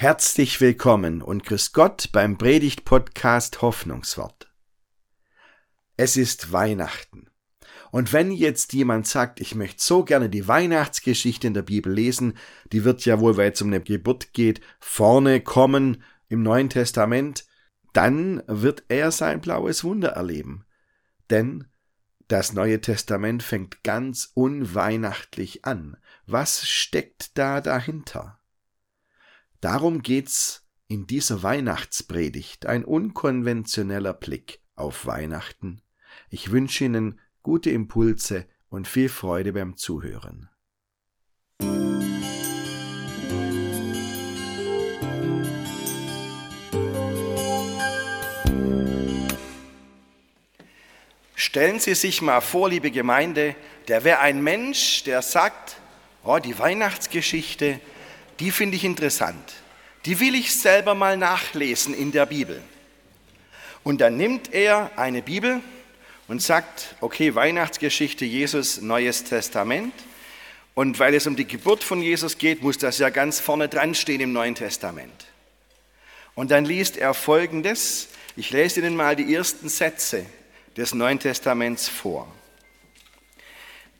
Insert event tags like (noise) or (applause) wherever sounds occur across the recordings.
Herzlich willkommen und grüß Gott beim Predigt-Podcast Hoffnungswort. Es ist Weihnachten. Und wenn jetzt jemand sagt, ich möchte so gerne die Weihnachtsgeschichte in der Bibel lesen, die wird ja wohl, weil es um eine Geburt geht, vorne kommen im Neuen Testament, dann wird er sein blaues Wunder erleben. Denn das Neue Testament fängt ganz unweihnachtlich an. Was steckt da dahinter? Darum geht's in dieser Weihnachtspredigt, ein unkonventioneller Blick auf Weihnachten. Ich wünsche Ihnen gute Impulse und viel Freude beim Zuhören. Stellen Sie sich mal vor, liebe Gemeinde, der wäre ein Mensch, der sagt, oh, die Weihnachtsgeschichte, die finde ich interessant. Die will ich selber mal nachlesen in der Bibel. Und dann nimmt er eine Bibel und sagt, okay, Weihnachtsgeschichte Jesus, Neues Testament. Und weil es um die Geburt von Jesus geht, muss das ja ganz vorne dran stehen im Neuen Testament. Und dann liest er Folgendes. Ich lese Ihnen mal die ersten Sätze des Neuen Testaments vor.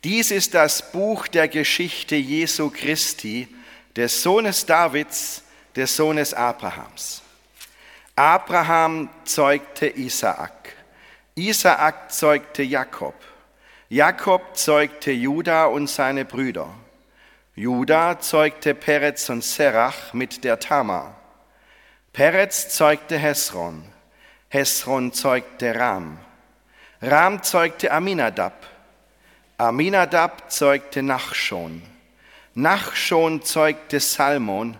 Dies ist das Buch der Geschichte Jesu Christi, des Sohnes Davids, des Sohnes Abrahams. Abraham zeugte Isaak. Isaak zeugte Jakob. Jakob zeugte Juda und seine Brüder. Juda zeugte Perez und Serach mit der Tamar. Perez zeugte Hesron. Hesron zeugte Ram. Ram zeugte Aminadab. Aminadab zeugte Nachschon. Nachschon zeugte Salmon,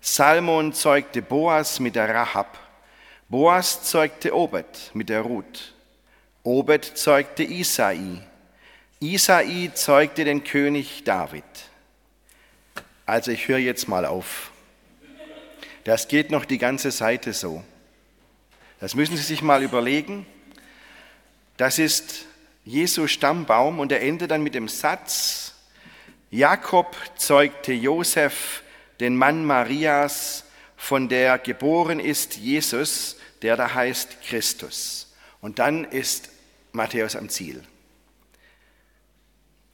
Salmon zeugte Boas mit der Rahab, Boas zeugte Obed mit der Ruth, Obed zeugte Isai, Isai zeugte den König David. Also ich höre jetzt mal auf. Das geht noch die ganze Seite so. Das müssen Sie sich mal überlegen. Das ist Jesu Stammbaum und er endet dann mit dem Satz, Jakob zeugte Josef, den Mann Marias, von der geboren ist Jesus, der da heißt Christus. Und dann ist Matthäus am Ziel.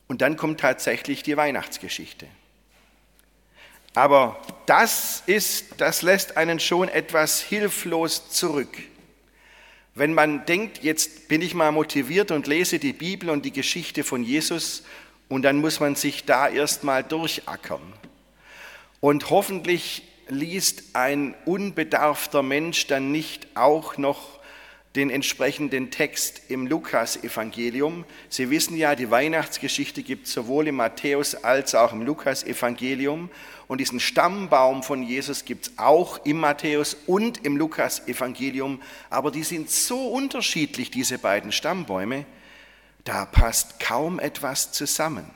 Und dann kommt tatsächlich die Weihnachtsgeschichte. Aber das ist, das lässt einen schon etwas hilflos zurück. Wenn man denkt, jetzt bin ich mal motiviert und lese die Bibel und die Geschichte von Jesus und dann muss man sich da erstmal durchackern. Und hoffentlich liest ein unbedarfter Mensch dann nicht auch noch den entsprechenden Text im Lukas-Evangelium. Sie wissen ja, die Weihnachtsgeschichte gibt es sowohl im Matthäus als auch im Lukas-Evangelium. Und diesen Stammbaum von Jesus gibt es auch im Matthäus und im Lukas-Evangelium. Aber die sind so unterschiedlich, diese beiden Stammbäume, da passt kaum etwas zusammen.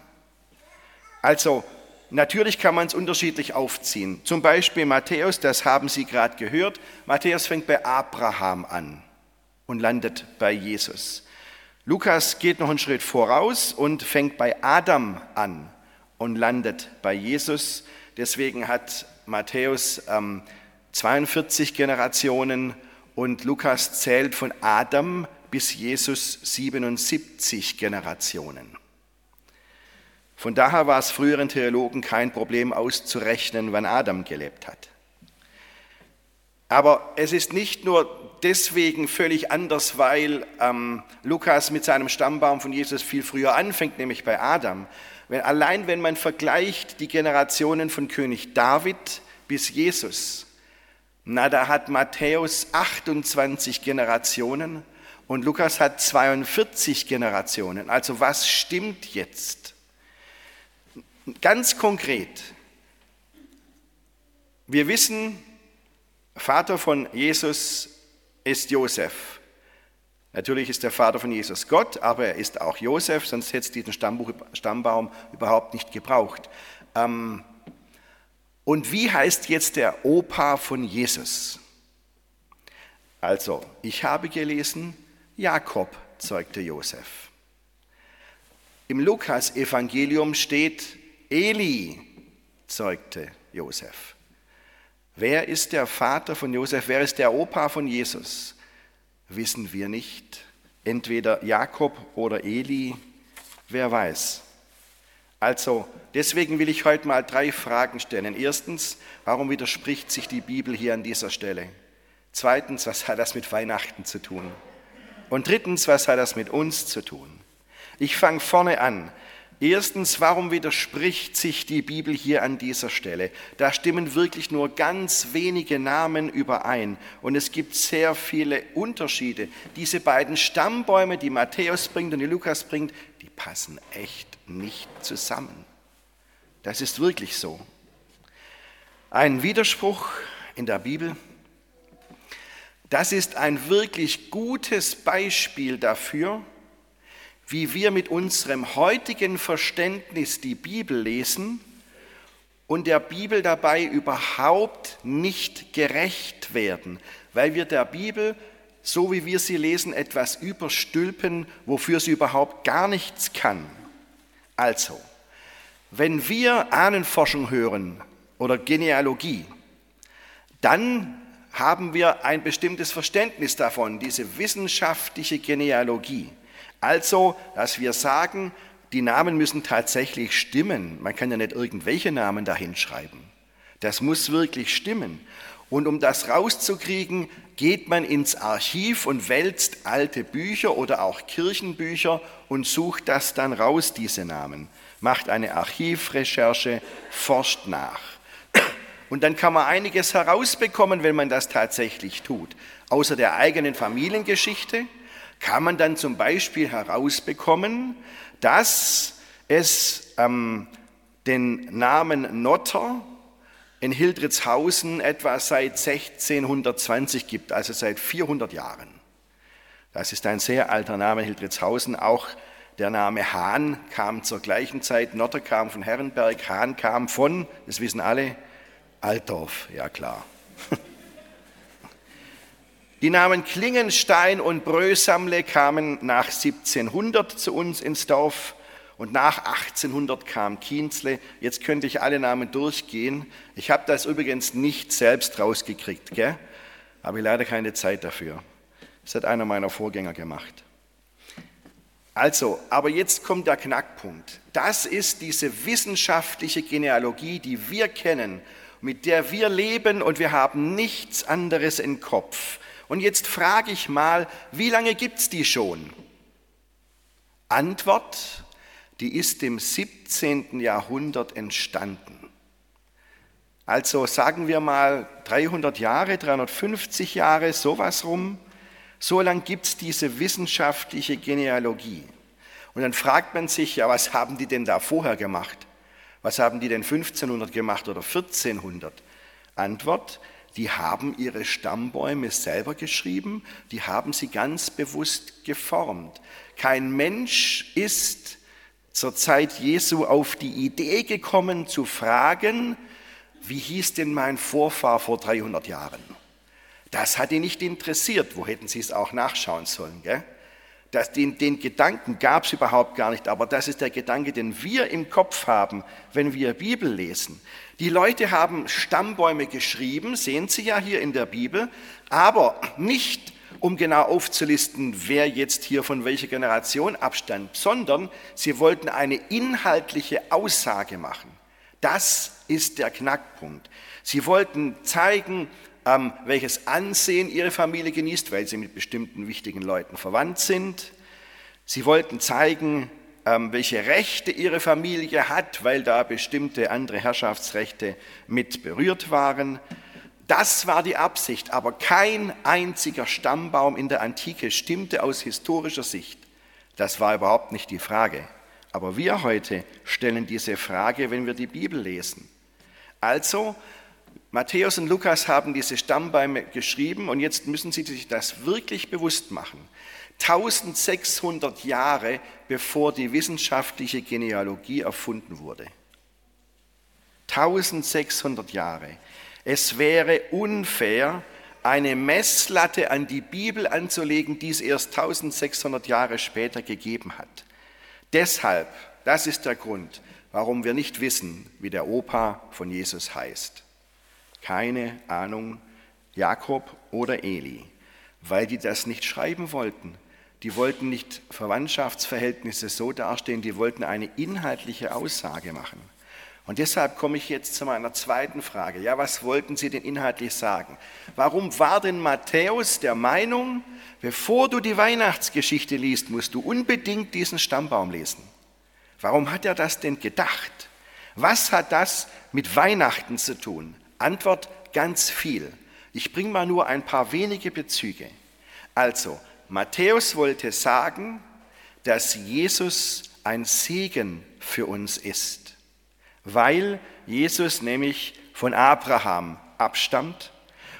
Also natürlich kann man es unterschiedlich aufziehen. Zum Beispiel Matthäus, das haben Sie gerade gehört. Matthäus fängt bei Abraham an und landet bei Jesus. Lukas geht noch einen Schritt voraus und fängt bei Adam an und landet bei Jesus. Deswegen hat Matthäus ähm, 42 Generationen und Lukas zählt von Adam bis Jesus 77 Generationen. Von daher war es früheren Theologen kein Problem auszurechnen, wann Adam gelebt hat. Aber es ist nicht nur deswegen völlig anders, weil ähm, Lukas mit seinem Stammbaum von Jesus viel früher anfängt, nämlich bei Adam. Wenn, allein wenn man vergleicht die Generationen von König David bis Jesus, na, da hat Matthäus 28 Generationen und Lukas hat 42 Generationen. Also was stimmt jetzt? Ganz konkret. Wir wissen, Vater von Jesus ist Josef. Natürlich ist der Vater von Jesus Gott, aber er ist auch Josef, sonst hätte es diesen Stammbuch, Stammbaum überhaupt nicht gebraucht. Ähm, und wie heißt jetzt der Opa von Jesus? Also, ich habe gelesen, Jakob zeugte Josef. Im Lukas-Evangelium steht, Eli zeugte Josef. Wer ist der Vater von Josef? Wer ist der Opa von Jesus? Wissen wir nicht. Entweder Jakob oder Eli, wer weiß. Also, deswegen will ich heute mal drei Fragen stellen. Erstens, warum widerspricht sich die Bibel hier an dieser Stelle? Zweitens, was hat das mit Weihnachten zu tun? Und drittens, was hat das mit uns zu tun? Ich fange vorne an. Erstens, warum widerspricht sich die Bibel hier an dieser Stelle? Da stimmen wirklich nur ganz wenige Namen überein und es gibt sehr viele Unterschiede. Diese beiden Stammbäume, die Matthäus bringt und die Lukas bringt, die passen echt nicht zusammen. Das ist wirklich so. Ein Widerspruch in der Bibel. Das ist ein wirklich gutes Beispiel dafür, wie wir mit unserem heutigen Verständnis die Bibel lesen und der Bibel dabei überhaupt nicht gerecht werden, weil wir der Bibel, so wie wir sie lesen, etwas überstülpen, wofür sie überhaupt gar nichts kann. Also, wenn wir Ahnenforschung hören oder Genealogie, dann haben wir ein bestimmtes Verständnis davon, diese wissenschaftliche Genealogie. Also, dass wir sagen, die Namen müssen tatsächlich stimmen. Man kann ja nicht irgendwelche Namen dahin schreiben. Das muss wirklich stimmen. Und um das rauszukriegen, geht man ins Archiv und wälzt alte Bücher oder auch Kirchenbücher und sucht das dann raus, diese Namen. Macht eine Archivrecherche, forscht nach. Und dann kann man einiges herausbekommen, wenn man das tatsächlich tut. Außer der eigenen Familiengeschichte kann man dann zum Beispiel herausbekommen, dass es ähm, den Namen Notter in Hildritzhausen etwa seit 1620 gibt, also seit 400 Jahren. Das ist ein sehr alter Name, Hildritzhausen. Auch der Name Hahn kam zur gleichen Zeit. Notter kam von Herrenberg, Hahn kam von, das wissen alle, Altdorf, ja klar. (laughs) Die Namen Klingenstein und Brösamle kamen nach 1700 zu uns ins Dorf und nach 1800 kam Kienzle. Jetzt könnte ich alle Namen durchgehen. Ich habe das übrigens nicht selbst rausgekriegt, gell? habe ich leider keine Zeit dafür. Das hat einer meiner Vorgänger gemacht. Also, aber jetzt kommt der Knackpunkt. Das ist diese wissenschaftliche Genealogie, die wir kennen, mit der wir leben und wir haben nichts anderes im Kopf. Und jetzt frage ich mal, wie lange gibt es die schon? Antwort, die ist im 17. Jahrhundert entstanden. Also sagen wir mal 300 Jahre, 350 Jahre, sowas rum. So lang gibt es diese wissenschaftliche Genealogie. Und dann fragt man sich, ja, was haben die denn da vorher gemacht? Was haben die denn 1500 gemacht oder 1400? Antwort, die haben ihre Stammbäume selber geschrieben, die haben sie ganz bewusst geformt. Kein Mensch ist zur Zeit Jesu auf die Idee gekommen zu fragen, wie hieß denn mein Vorfahr vor 300 Jahren? Das hat ihn nicht interessiert. Wo hätten sie es auch nachschauen sollen? Gell? Das, den, den Gedanken gab es überhaupt gar nicht, aber das ist der Gedanke, den wir im Kopf haben, wenn wir Bibel lesen. Die Leute haben Stammbäume geschrieben, sehen Sie ja hier in der Bibel, aber nicht um genau aufzulisten, wer jetzt hier von welcher Generation abstand, sondern sie wollten eine inhaltliche Aussage machen. Das ist der Knackpunkt. Sie wollten zeigen, welches Ansehen ihre Familie genießt, weil sie mit bestimmten wichtigen Leuten verwandt sind. Sie wollten zeigen, ähm, welche Rechte ihre Familie hat, weil da bestimmte andere Herrschaftsrechte mit berührt waren. Das war die Absicht, aber kein einziger Stammbaum in der Antike stimmte aus historischer Sicht. Das war überhaupt nicht die Frage. Aber wir heute stellen diese Frage, wenn wir die Bibel lesen. Also, Matthäus und Lukas haben diese Stammbäume geschrieben und jetzt müssen Sie sich das wirklich bewusst machen. 1600 Jahre bevor die wissenschaftliche Genealogie erfunden wurde. 1600 Jahre. Es wäre unfair, eine Messlatte an die Bibel anzulegen, die es erst 1600 Jahre später gegeben hat. Deshalb, das ist der Grund, warum wir nicht wissen, wie der Opa von Jesus heißt. Keine Ahnung, Jakob oder Eli, weil die das nicht schreiben wollten. Die wollten nicht Verwandtschaftsverhältnisse so darstellen, die wollten eine inhaltliche Aussage machen. Und deshalb komme ich jetzt zu meiner zweiten Frage. Ja, was wollten Sie denn inhaltlich sagen? Warum war denn Matthäus der Meinung, bevor du die Weihnachtsgeschichte liest, musst du unbedingt diesen Stammbaum lesen? Warum hat er das denn gedacht? Was hat das mit Weihnachten zu tun? Antwort ganz viel. Ich bringe mal nur ein paar wenige Bezüge. Also, Matthäus wollte sagen, dass Jesus ein Segen für uns ist, weil Jesus nämlich von Abraham abstammt.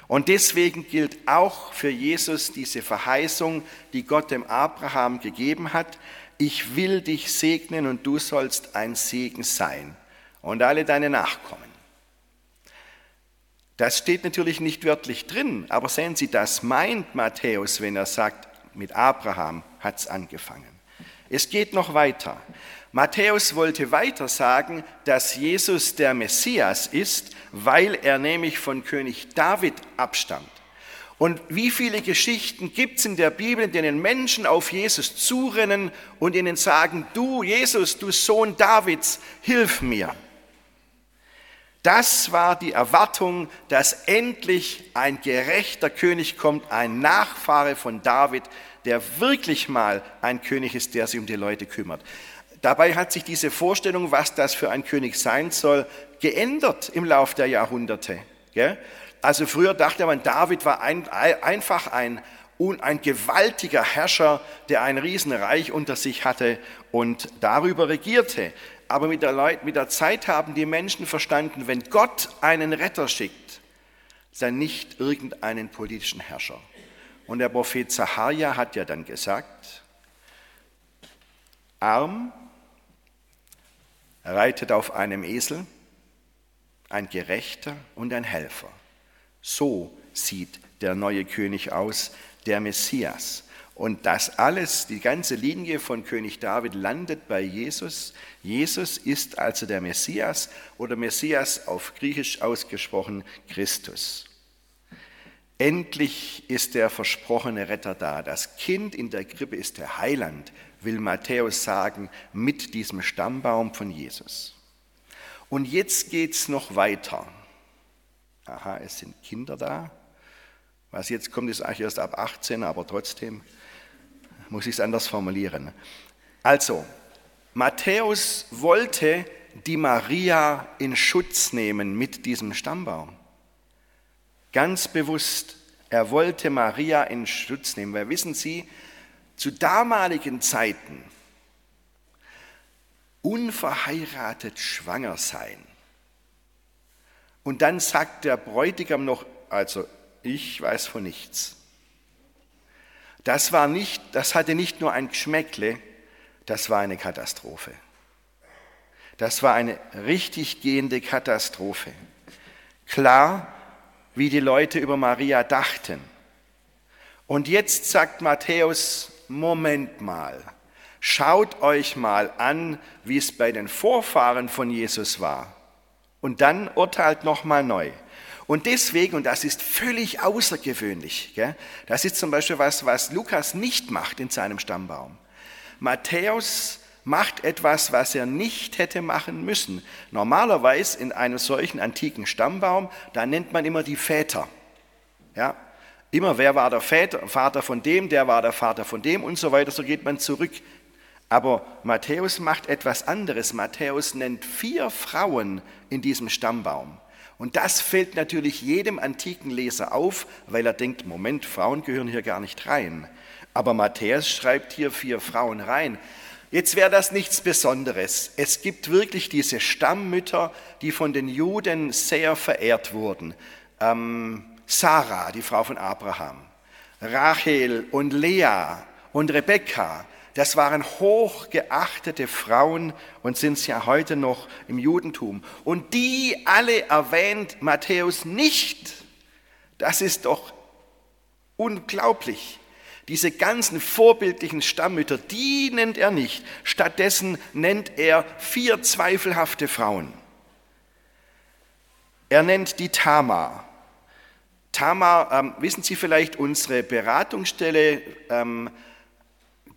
Und deswegen gilt auch für Jesus diese Verheißung, die Gott dem Abraham gegeben hat, ich will dich segnen und du sollst ein Segen sein und alle deine Nachkommen. Das steht natürlich nicht wörtlich drin, aber sehen Sie, das meint Matthäus, wenn er sagt, mit Abraham hat es angefangen. Es geht noch weiter. Matthäus wollte weiter sagen, dass Jesus der Messias ist, weil er nämlich von König David abstammt. Und wie viele Geschichten gibt es in der Bibel, in denen Menschen auf Jesus zurennen und ihnen sagen, du Jesus, du Sohn Davids, hilf mir. Das war die Erwartung, dass endlich ein gerechter König kommt, ein Nachfahre von David, der wirklich mal ein König ist, der sich um die Leute kümmert. Dabei hat sich diese Vorstellung, was das für ein König sein soll, geändert im Laufe der Jahrhunderte. Also früher dachte man, David war ein, einfach ein, ein gewaltiger Herrscher, der ein Riesenreich unter sich hatte und darüber regierte. Aber mit der, Leut, mit der Zeit haben die Menschen verstanden, wenn Gott einen Retter schickt, dann nicht irgendeinen politischen Herrscher. Und der Prophet Zacharia hat ja dann gesagt, arm, reitet auf einem Esel, ein Gerechter und ein Helfer. So sieht der neue König aus, der Messias. Und das alles, die ganze Linie von König David landet bei Jesus. Jesus ist also der Messias oder Messias auf Griechisch ausgesprochen Christus. Endlich ist der versprochene Retter da. Das Kind in der Krippe ist der Heiland, will Matthäus sagen, mit diesem Stammbaum von Jesus. Und jetzt geht es noch weiter aha, es sind Kinder da. Was jetzt kommt, ist eigentlich erst ab 18, aber trotzdem muss ich es anders formulieren. Also, Matthäus wollte die Maria in Schutz nehmen mit diesem Stammbaum. Ganz bewusst, er wollte Maria in Schutz nehmen, weil wissen Sie, zu damaligen Zeiten unverheiratet schwanger sein und dann sagt der Bräutigam noch, also ich weiß von nichts. Das, war nicht, das hatte nicht nur ein Geschmäckle, das war eine Katastrophe. Das war eine richtig gehende Katastrophe. Klar, wie die Leute über Maria dachten. Und jetzt sagt Matthäus, Moment mal, schaut euch mal an, wie es bei den Vorfahren von Jesus war und dann urteilt nochmal neu. Und deswegen, und das ist völlig außergewöhnlich, gell, das ist zum Beispiel was, was Lukas nicht macht in seinem Stammbaum. Matthäus macht etwas, was er nicht hätte machen müssen. Normalerweise in einem solchen antiken Stammbaum, da nennt man immer die Väter. Ja, immer wer war der Vater, Vater von dem, der war der Vater von dem und so weiter, so geht man zurück. Aber Matthäus macht etwas anderes. Matthäus nennt vier Frauen in diesem Stammbaum. Und das fällt natürlich jedem antiken Leser auf, weil er denkt, Moment, Frauen gehören hier gar nicht rein. Aber Matthäus schreibt hier vier Frauen rein. Jetzt wäre das nichts Besonderes. Es gibt wirklich diese Stammmütter, die von den Juden sehr verehrt wurden. Ähm, Sarah, die Frau von Abraham, Rachel und Lea und Rebekka, das waren hochgeachtete Frauen und sind es ja heute noch im Judentum. Und die alle erwähnt Matthäus nicht. Das ist doch unglaublich. Diese ganzen vorbildlichen Stammmütter, die nennt er nicht. Stattdessen nennt er vier zweifelhafte Frauen. Er nennt die Tamar. Tamar, ähm, wissen Sie vielleicht, unsere Beratungsstelle ähm,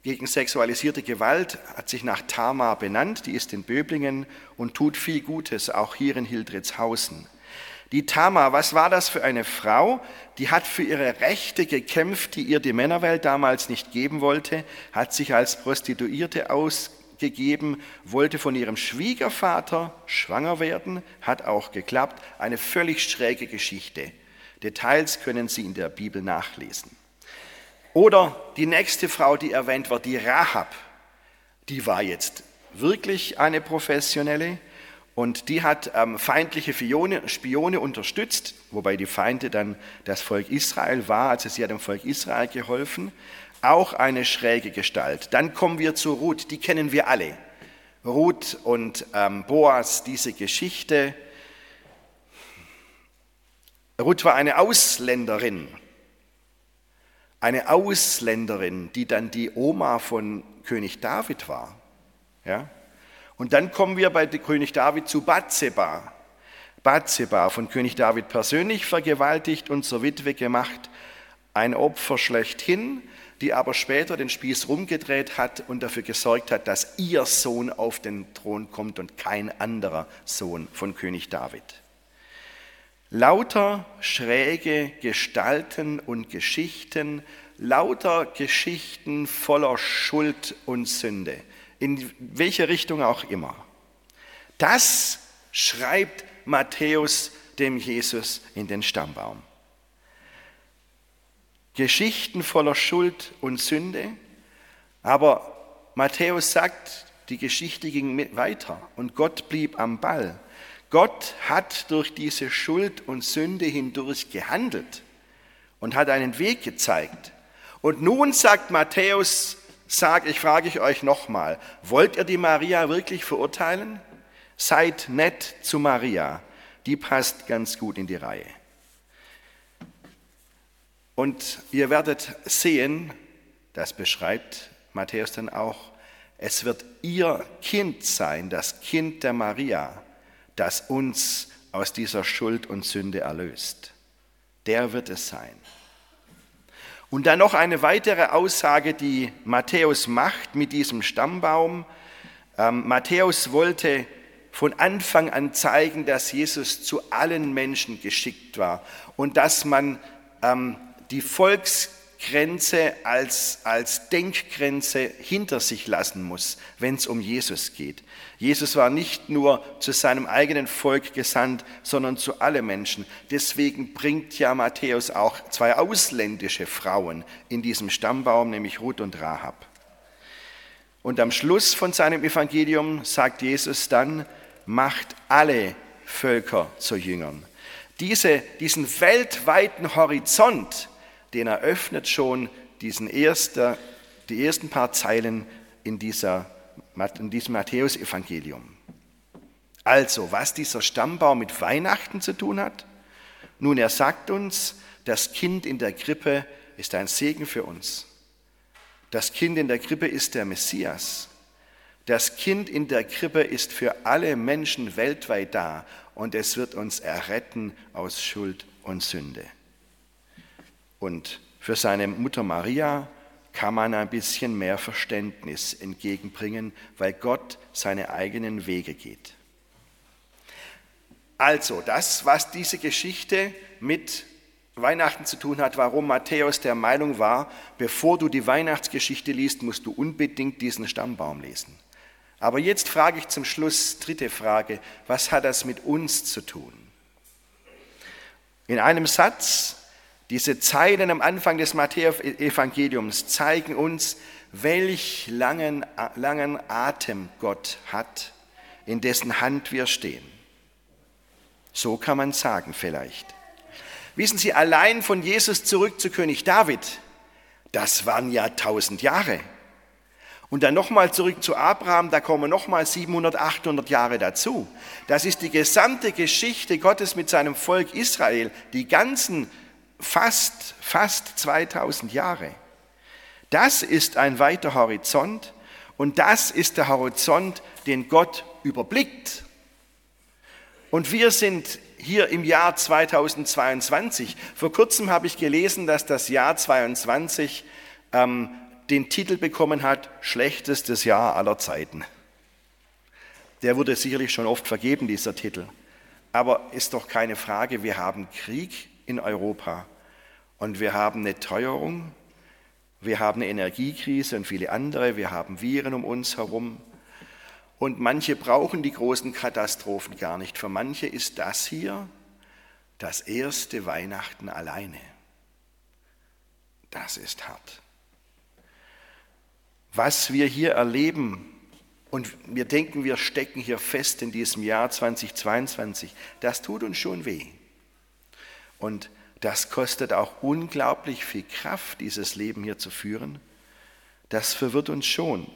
gegen sexualisierte Gewalt hat sich nach Tamar benannt. Die ist in Böblingen und tut viel Gutes, auch hier in Hildritzhausen. Die Tamar, was war das für eine Frau? Die hat für ihre Rechte gekämpft, die ihr die Männerwelt damals nicht geben wollte, hat sich als Prostituierte ausgegeben, wollte von ihrem Schwiegervater schwanger werden, hat auch geklappt. Eine völlig schräge Geschichte. Details können Sie in der Bibel nachlesen. Oder die nächste Frau, die erwähnt wird, die Rahab, die war jetzt wirklich eine professionelle und die hat ähm, feindliche Spione, Spione unterstützt, wobei die Feinde dann das Volk Israel war, also sie hat dem Volk Israel geholfen. Auch eine schräge Gestalt. Dann kommen wir zu Ruth, die kennen wir alle. Ruth und ähm, Boas, diese Geschichte. Ruth war eine Ausländerin, eine Ausländerin, die dann die Oma von König David war. Ja? Und dann kommen wir bei König David zu Bathseba. Bathseba, von König David persönlich vergewaltigt und zur Witwe gemacht, ein Opfer schlechthin, die aber später den Spieß rumgedreht hat und dafür gesorgt hat, dass ihr Sohn auf den Thron kommt und kein anderer Sohn von König David. Lauter schräge Gestalten und Geschichten, lauter Geschichten voller Schuld und Sünde in welche Richtung auch immer. Das schreibt Matthäus dem Jesus in den Stammbaum. Geschichten voller Schuld und Sünde, aber Matthäus sagt, die Geschichte ging weiter und Gott blieb am Ball. Gott hat durch diese Schuld und Sünde hindurch gehandelt und hat einen Weg gezeigt. Und nun sagt Matthäus, sage ich, frage ich euch nochmal, wollt ihr die Maria wirklich verurteilen? Seid nett zu Maria, die passt ganz gut in die Reihe. Und ihr werdet sehen, das beschreibt Matthäus dann auch, es wird ihr Kind sein, das Kind der Maria, das uns aus dieser Schuld und Sünde erlöst. Der wird es sein. Und dann noch eine weitere Aussage, die Matthäus macht mit diesem Stammbaum. Ähm, Matthäus wollte von Anfang an zeigen, dass Jesus zu allen Menschen geschickt war und dass man ähm, die Volks Grenze als, als Denkgrenze hinter sich lassen muss, wenn es um Jesus geht. Jesus war nicht nur zu seinem eigenen Volk gesandt, sondern zu allen Menschen. Deswegen bringt ja Matthäus auch zwei ausländische Frauen in diesem Stammbaum, nämlich Ruth und Rahab. Und am Schluss von seinem Evangelium sagt Jesus dann, macht alle Völker zu Jüngern. Diese, diesen weltweiten Horizont, den eröffnet schon diesen erster, die ersten paar Zeilen in, dieser, in diesem Matthäusevangelium. Also, was dieser Stammbaum mit Weihnachten zu tun hat? Nun, er sagt uns, das Kind in der Krippe ist ein Segen für uns. Das Kind in der Krippe ist der Messias. Das Kind in der Krippe ist für alle Menschen weltweit da und es wird uns erretten aus Schuld und Sünde. Und für seine Mutter Maria kann man ein bisschen mehr Verständnis entgegenbringen, weil Gott seine eigenen Wege geht. Also, das, was diese Geschichte mit Weihnachten zu tun hat, warum Matthäus der Meinung war, bevor du die Weihnachtsgeschichte liest, musst du unbedingt diesen Stammbaum lesen. Aber jetzt frage ich zum Schluss, dritte Frage, was hat das mit uns zu tun? In einem Satz diese Zeilen am Anfang des Matthäus-Evangeliums zeigen uns, welch langen, langen Atem Gott hat, in dessen Hand wir stehen. So kann man sagen vielleicht. Wissen Sie, allein von Jesus zurück zu König David, das waren ja tausend Jahre. Und dann nochmal zurück zu Abraham, da kommen nochmal 700, 800 Jahre dazu. Das ist die gesamte Geschichte Gottes mit seinem Volk Israel, die ganzen fast, fast 2000 Jahre. Das ist ein weiter Horizont und das ist der Horizont, den Gott überblickt. Und wir sind hier im Jahr 2022. Vor kurzem habe ich gelesen, dass das Jahr 22 ähm, den Titel bekommen hat, schlechtestes Jahr aller Zeiten. Der wurde sicherlich schon oft vergeben, dieser Titel. Aber ist doch keine Frage, wir haben Krieg in Europa und wir haben eine Teuerung, wir haben eine Energiekrise und viele andere, wir haben Viren um uns herum. Und manche brauchen die großen Katastrophen gar nicht. Für manche ist das hier das erste Weihnachten alleine. Das ist hart. Was wir hier erleben, und wir denken, wir stecken hier fest in diesem Jahr 2022, das tut uns schon weh. Und das kostet auch unglaublich viel Kraft, dieses Leben hier zu führen. Das verwirrt uns schon.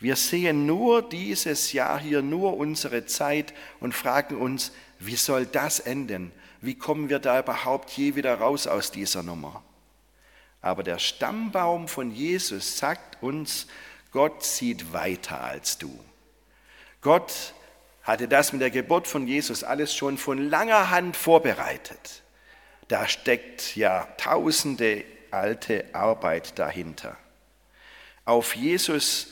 Wir sehen nur dieses Jahr hier, nur unsere Zeit und fragen uns, wie soll das enden? Wie kommen wir da überhaupt je wieder raus aus dieser Nummer? Aber der Stammbaum von Jesus sagt uns, Gott sieht weiter als du. Gott hatte das mit der Geburt von Jesus alles schon von langer Hand vorbereitet. Da steckt ja tausende alte Arbeit dahinter. Auf Jesus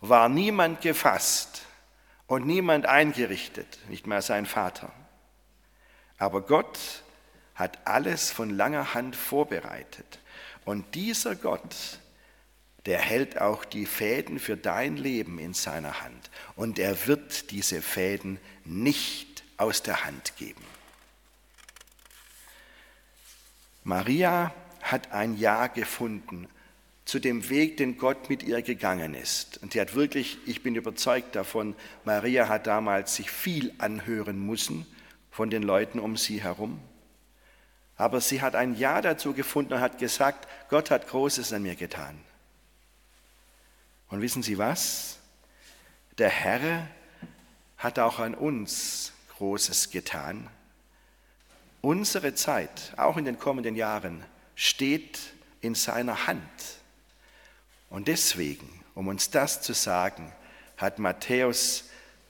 war niemand gefasst und niemand eingerichtet, nicht mal sein Vater. Aber Gott hat alles von langer Hand vorbereitet. Und dieser Gott, der hält auch die Fäden für dein Leben in seiner Hand. Und er wird diese Fäden nicht aus der Hand geben. Maria hat ein Ja gefunden zu dem Weg, den Gott mit ihr gegangen ist. Und sie hat wirklich, ich bin überzeugt davon, Maria hat damals sich viel anhören müssen von den Leuten um sie herum. Aber sie hat ein Ja dazu gefunden und hat gesagt, Gott hat Großes an mir getan. Und wissen Sie was? Der Herr hat auch an uns Großes getan. Unsere Zeit, auch in den kommenden Jahren, steht in seiner Hand. Und deswegen, um uns das zu sagen, hat Matthäus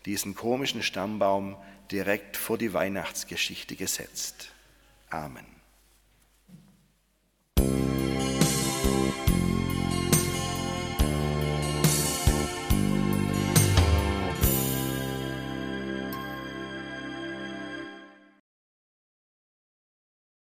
diesen komischen Stammbaum direkt vor die Weihnachtsgeschichte gesetzt. Amen.